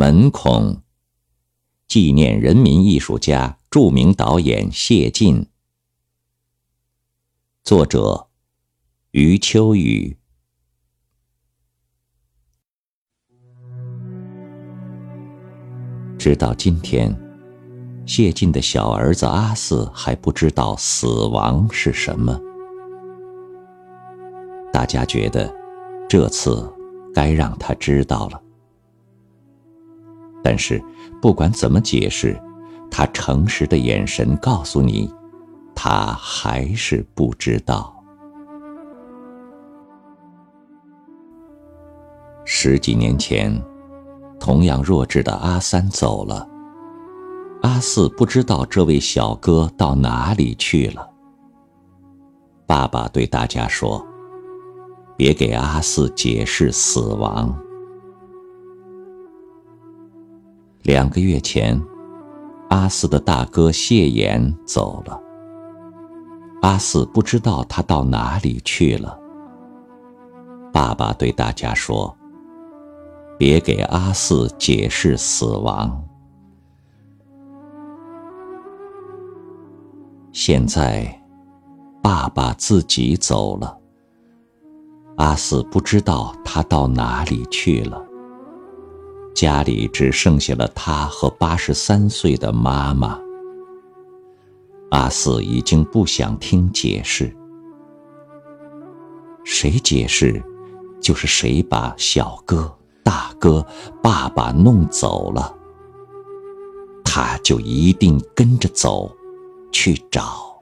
门孔，纪念人民艺术家、著名导演谢晋。作者：余秋雨。直到今天，谢晋的小儿子阿四还不知道死亡是什么。大家觉得，这次该让他知道了。但是，不管怎么解释，他诚实的眼神告诉你，他还是不知道。十几年前，同样弱智的阿三走了，阿四不知道这位小哥到哪里去了。爸爸对大家说：“别给阿四解释死亡。”两个月前，阿四的大哥谢岩走了。阿四不知道他到哪里去了。爸爸对大家说：“别给阿四解释死亡。”现在，爸爸自己走了。阿四不知道他到哪里去了。家里只剩下了他和八十三岁的妈妈。阿四已经不想听解释，谁解释，就是谁把小哥、大哥、爸爸弄走了，他就一定跟着走，去找。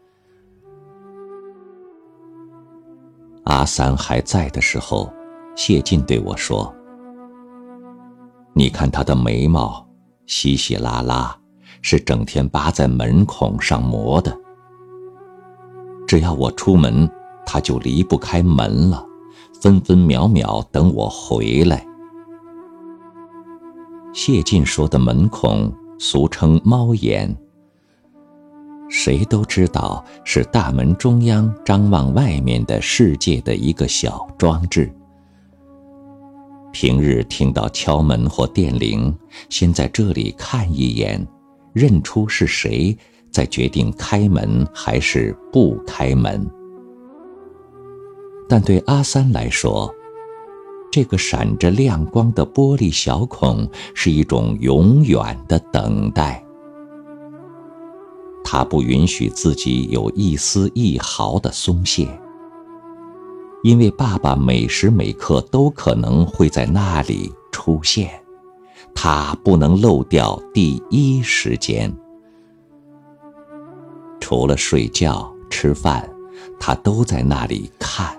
阿三还在的时候，谢晋对我说。你看他的眉毛，稀稀拉拉，是整天扒在门孔上磨的。只要我出门，他就离不开门了，分分秒秒等我回来。谢晋说的门孔，俗称猫眼。谁都知道是大门中央张望外面的世界的一个小装置。平日听到敲门或电铃，先在这里看一眼，认出是谁，再决定开门还是不开门。但对阿三来说，这个闪着亮光的玻璃小孔是一种永远的等待。他不允许自己有一丝一毫的松懈。因为爸爸每时每刻都可能会在那里出现，他不能漏掉第一时间。除了睡觉、吃饭，他都在那里看。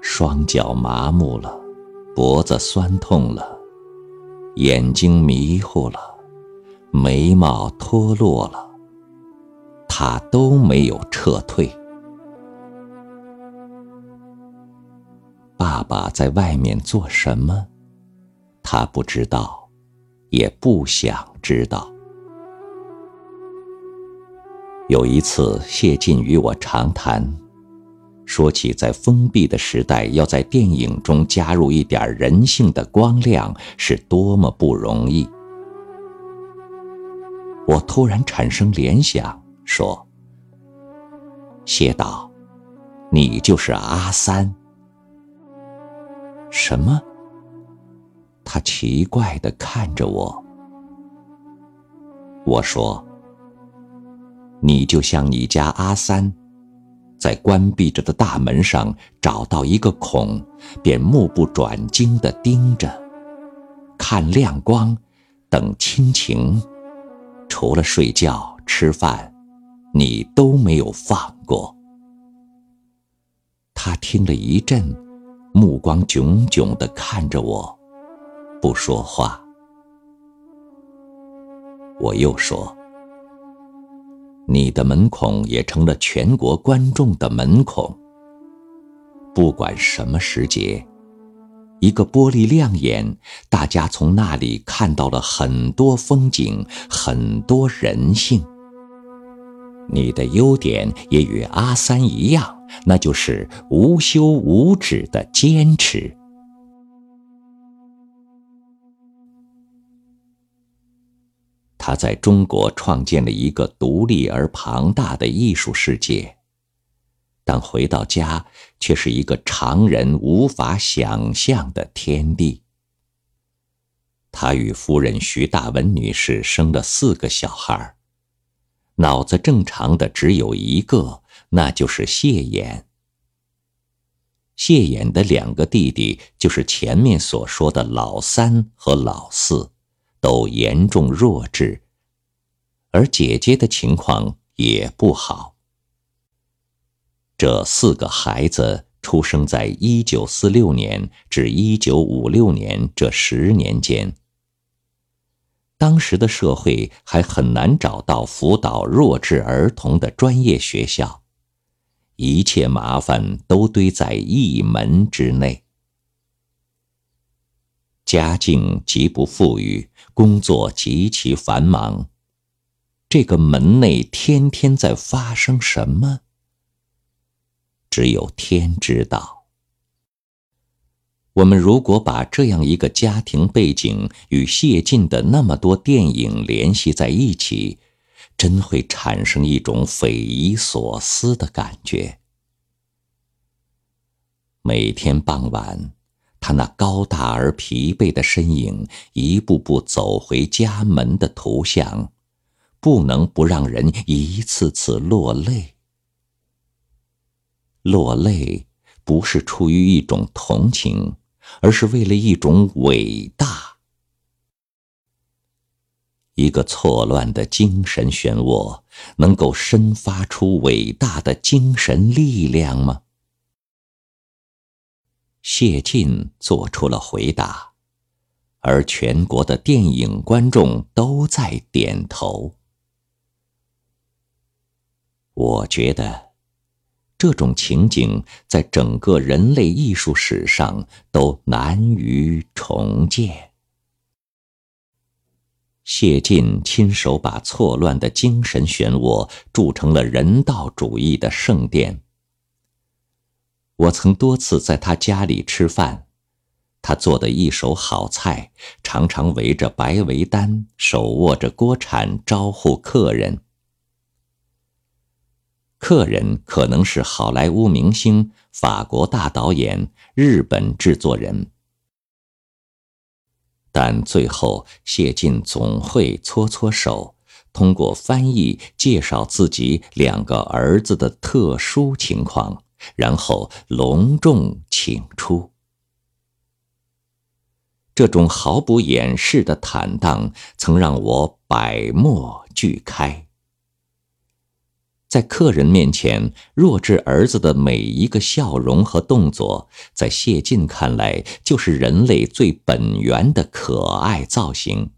双脚麻木了，脖子酸痛了，眼睛迷糊了，眉毛脱落了，他都没有撤退。爸爸在外面做什么？他不知道，也不想知道。有一次，谢晋与我长谈，说起在封闭的时代，要在电影中加入一点人性的光亮是多么不容易。我突然产生联想，说：“谢导，你就是阿三。”什么？他奇怪的看着我。我说：“你就像你家阿三，在关闭着的大门上找到一个孔，便目不转睛的盯着，看亮光，等亲情，除了睡觉、吃饭，你都没有放过。”他听了一阵。目光炯炯的看着我，不说话。我又说：“你的门孔也成了全国观众的门孔。不管什么时节，一个玻璃亮眼，大家从那里看到了很多风景，很多人性。你的优点也与阿三一样。”那就是无休无止的坚持。他在中国创建了一个独立而庞大的艺术世界，但回到家却是一个常人无法想象的天地。他与夫人徐大文女士生了四个小孩儿脑子正常的只有一个，那就是谢衍。谢衍的两个弟弟，就是前面所说的老三和老四。都严重弱智，而姐姐的情况也不好。这四个孩子出生在一九四六年至一九五六年这十年间。当时的社会还很难找到辅导弱智儿童的专业学校，一切麻烦都堆在一门之内。家境极不富裕，工作极其繁忙。这个门内天天在发生什么？只有天知道。我们如果把这样一个家庭背景与谢晋的那么多电影联系在一起，真会产生一种匪夷所思的感觉。每天傍晚。他那高大而疲惫的身影，一步步走回家门的图像，不能不让人一次次落泪。落泪不是出于一种同情，而是为了一种伟大。一个错乱的精神漩涡，能够生发出伟大的精神力量吗？谢晋做出了回答，而全国的电影观众都在点头。我觉得，这种情景在整个人类艺术史上都难于重建。谢晋亲手把错乱的精神漩涡铸成了人道主义的圣殿。我曾多次在他家里吃饭，他做的一手好菜，常常围着白围单，手握着锅铲招呼客人。客人可能是好莱坞明星、法国大导演、日本制作人，但最后谢晋总会搓搓手，通过翻译介绍自己两个儿子的特殊情况。然后隆重请出。这种毫不掩饰的坦荡，曾让我百墨俱开。在客人面前，弱智儿子的每一个笑容和动作，在谢晋看来，就是人类最本源的可爱造型，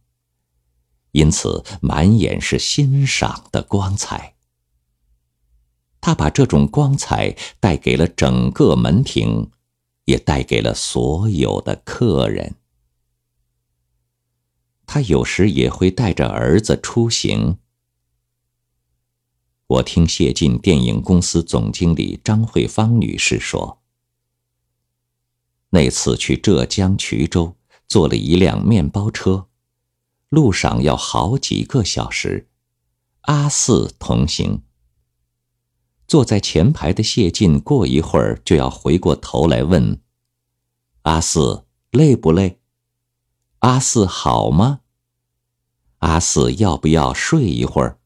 因此满眼是欣赏的光彩。他把这种光彩带给了整个门庭，也带给了所有的客人。他有时也会带着儿子出行。我听谢晋电影公司总经理张慧芳女士说，那次去浙江衢州，坐了一辆面包车，路上要好几个小时，阿四同行。坐在前排的谢晋，过一会儿就要回过头来问：“阿四累不累？阿四好吗？阿四要不要睡一会儿？”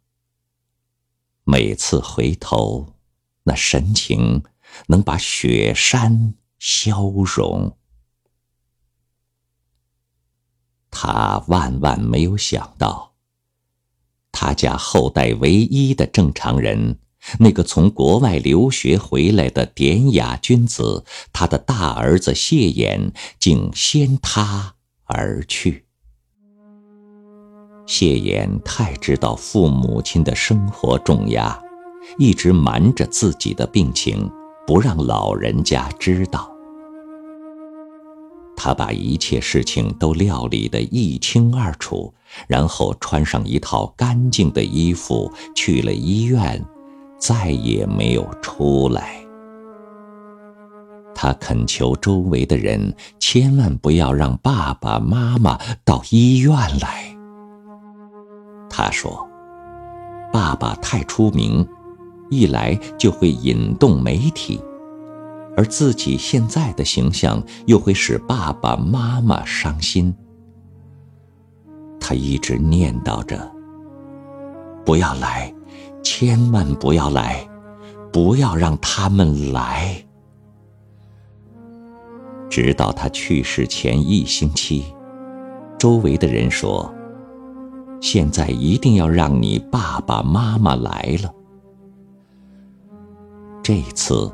每次回头，那神情能把雪山消融。他万万没有想到，他家后代唯一的正常人。那个从国外留学回来的典雅君子，他的大儿子谢衍竟先他而去。谢衍太知道父母亲的生活重压，一直瞒着自己的病情，不让老人家知道。他把一切事情都料理得一清二楚，然后穿上一套干净的衣服去了医院。再也没有出来。他恳求周围的人千万不要让爸爸妈妈到医院来。他说：“爸爸太出名，一来就会引动媒体，而自己现在的形象又会使爸爸妈妈伤心。”他一直念叨着：“不要来，千万不要来，不要让他们来。”直到他去世前一星期，周围的人说：“现在一定要让你爸爸妈妈来了。”这次，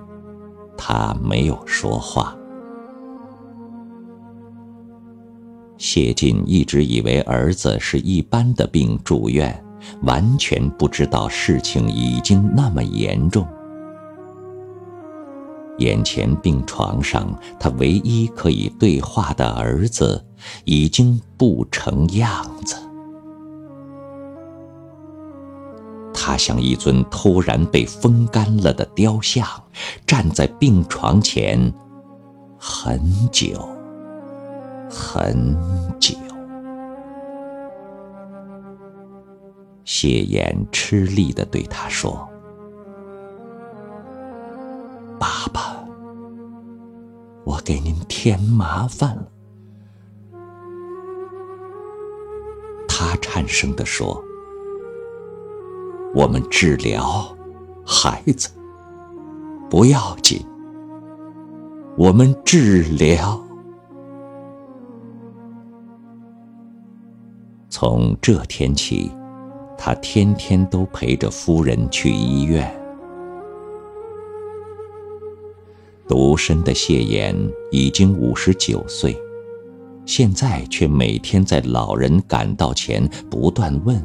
他没有说话。谢晋一直以为儿子是一般的病住院，完全不知道事情已经那么严重。眼前病床上，他唯一可以对话的儿子已经不成样子。他像一尊突然被风干了的雕像，站在病床前，很久，很久。谢衍吃力地对他说。爸爸，我给您添麻烦了。他颤声地说：“我们治疗孩子不要紧，我们治疗。”从这天起，他天天都陪着夫人去医院。独身的谢衍已经五十九岁，现在却每天在老人赶到前不断问：“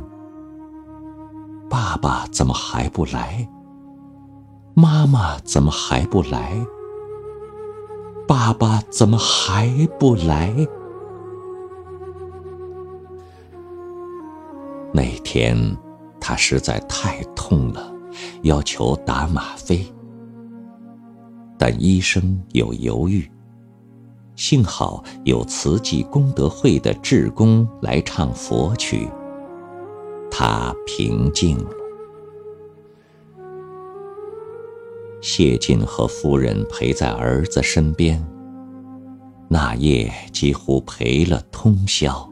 爸爸怎么还不来？妈妈怎么还不来？爸爸怎么还不来？”那天，他实在太痛了，要求打吗啡。但医生有犹豫。幸好有慈济功德会的志工来唱佛曲，他平静了。谢晋和夫人陪在儿子身边，那夜几乎陪了通宵。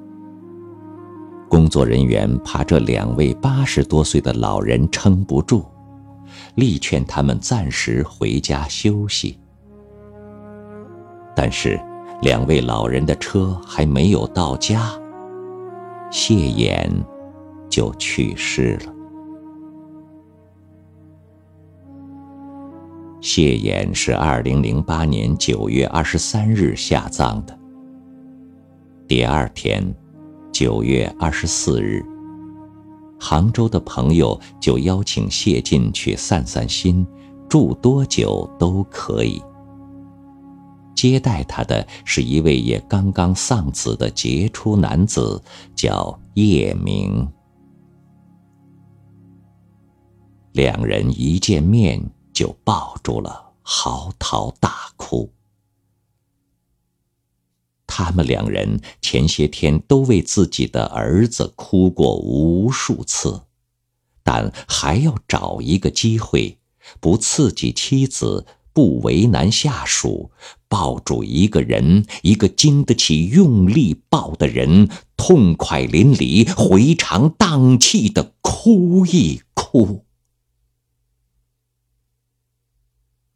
工作人员怕这两位八十多岁的老人撑不住。力劝他们暂时回家休息，但是两位老人的车还没有到家，谢衍就去世了。谢衍是二零零八年九月二十三日下葬的。第二天，九月二十四日。杭州的朋友就邀请谢晋去散散心，住多久都可以。接待他的是一位也刚刚丧子的杰出男子，叫叶明。两人一见面就抱住了，嚎啕大哭。他们两人前些天都为自己的儿子哭过无数次，但还要找一个机会，不刺激妻子，不为难下属，抱住一个人，一个经得起用力抱的人，痛快淋漓、回肠荡气的哭一哭。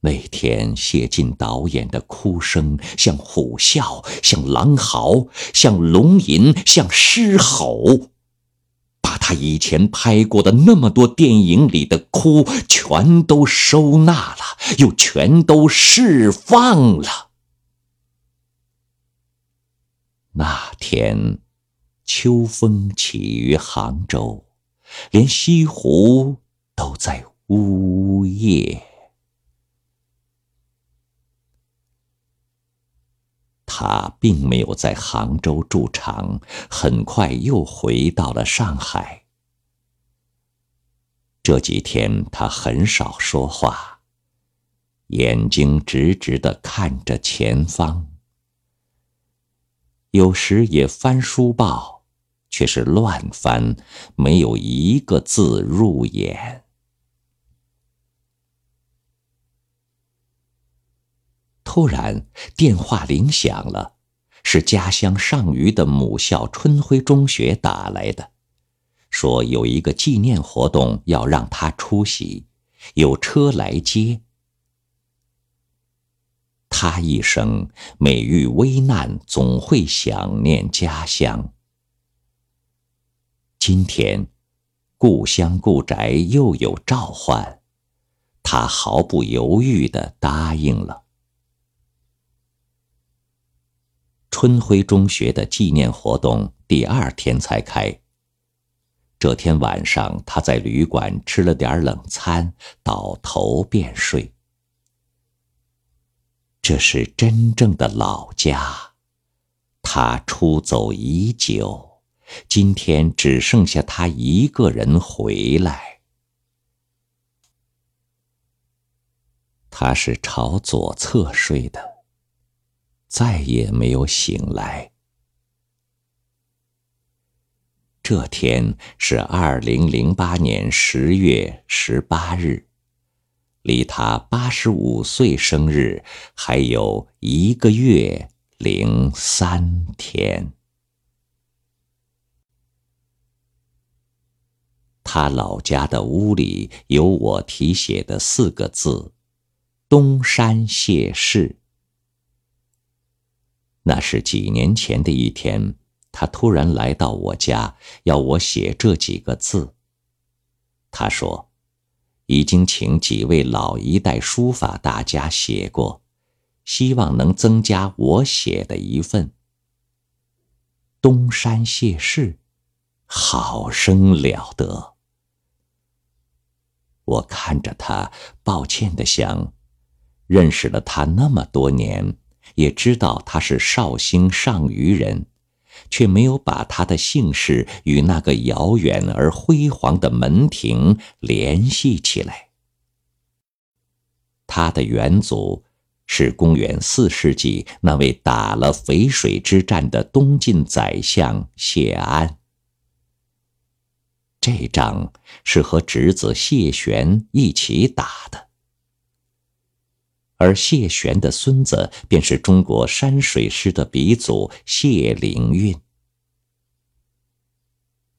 那天，谢晋导演的哭声像虎啸，像狼嚎，像龙吟，像狮吼，把他以前拍过的那么多电影里的哭全都收纳了，又全都释放了。那天，秋风起于杭州，连西湖都在呜咽。他并没有在杭州驻场，很快又回到了上海。这几天他很少说话，眼睛直直的看着前方，有时也翻书报，却是乱翻，没有一个字入眼。突然，电话铃响了，是家乡上虞的母校春晖中学打来的，说有一个纪念活动要让他出席，有车来接。他一生每遇危难，总会想念家乡。今天，故乡故宅又有召唤，他毫不犹豫的答应了。春晖中学的纪念活动第二天才开。这天晚上，他在旅馆吃了点冷餐，倒头便睡。这是真正的老家，他出走已久。今天只剩下他一个人回来。他是朝左侧睡的，再也没有醒来。这天是二零零八年十月十八日，离他八十五岁生日还有一个月零三天。他老家的屋里有我题写的四个字：“东山谢氏。”那是几年前的一天，他突然来到我家，要我写这几个字。他说，已经请几位老一代书法大家写过，希望能增加我写的一份。东山谢氏，好生了得。我看着他，抱歉的想：认识了他那么多年，也知道他是绍兴上虞人，却没有把他的姓氏与那个遥远而辉煌的门庭联系起来。他的远祖是公元四世纪那位打了淝水之战的东晋宰相谢安。这仗是和侄子谢玄一起打的，而谢玄的孙子便是中国山水诗的鼻祖谢灵运。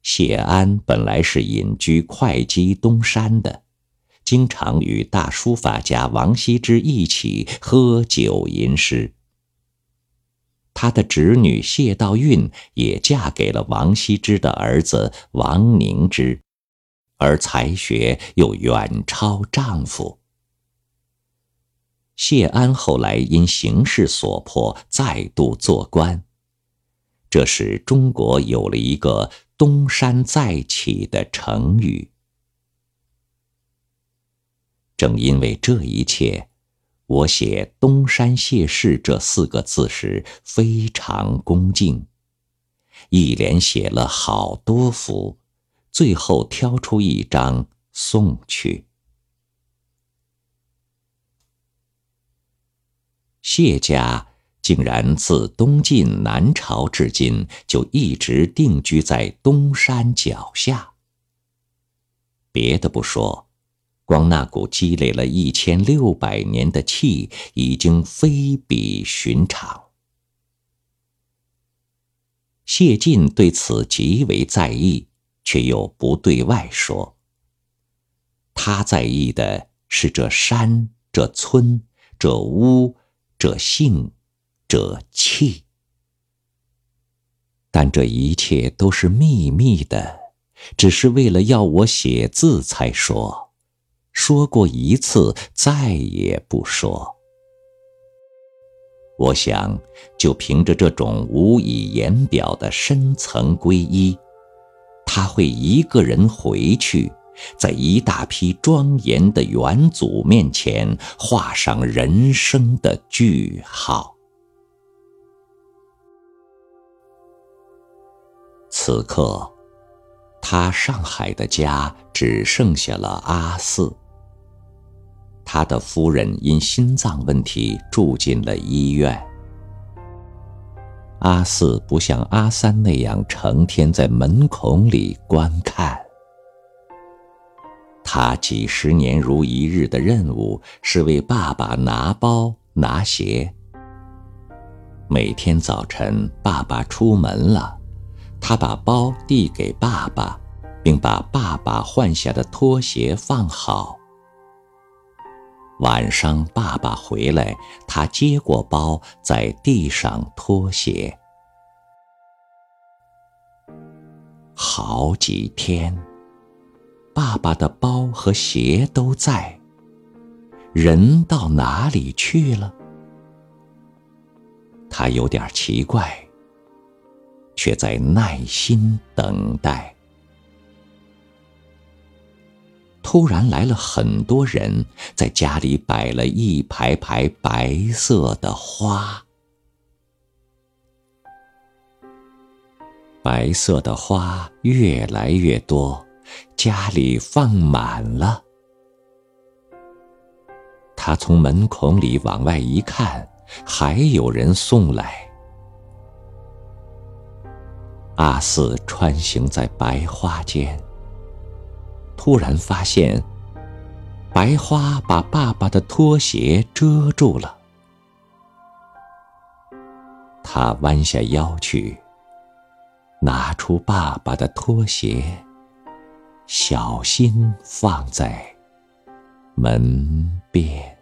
谢安本来是隐居会稽东山的，经常与大书法家王羲之一起喝酒吟诗。他的侄女谢道韫也嫁给了王羲之的儿子王凝之，而才学又远超丈夫。谢安后来因形势所迫，再度做官，这使中国有了一个“东山再起”的成语。正因为这一切。我写“东山谢氏”这四个字时非常恭敬，一连写了好多幅，最后挑出一张送去。谢家竟然自东晋南朝至今就一直定居在东山脚下。别的不说。光那股积累了一千六百年的气，已经非比寻常。谢晋对此极为在意，却又不对外说。他在意的是这山、这村、这屋、这性、这气。但这一切都是秘密的，只是为了要我写字才说。说过一次，再也不说。我想，就凭着这种无以言表的深层皈依，他会一个人回去，在一大批庄严的元祖面前画上人生的句号。此刻，他上海的家只剩下了阿四。他的夫人因心脏问题住进了医院。阿四不像阿三那样成天在门孔里观看。他几十年如一日的任务是为爸爸拿包拿鞋。每天早晨，爸爸出门了，他把包递给爸爸，并把爸爸换下的拖鞋放好。晚上，爸爸回来，他接过包，在地上拖鞋。好几天，爸爸的包和鞋都在，人到哪里去了？他有点奇怪，却在耐心等待。突然来了很多人，在家里摆了一排排白色的花。白色的花越来越多，家里放满了。他从门孔里往外一看，还有人送来。阿四穿行在白花间。突然发现，白花把爸爸的拖鞋遮住了。他弯下腰去，拿出爸爸的拖鞋，小心放在门边。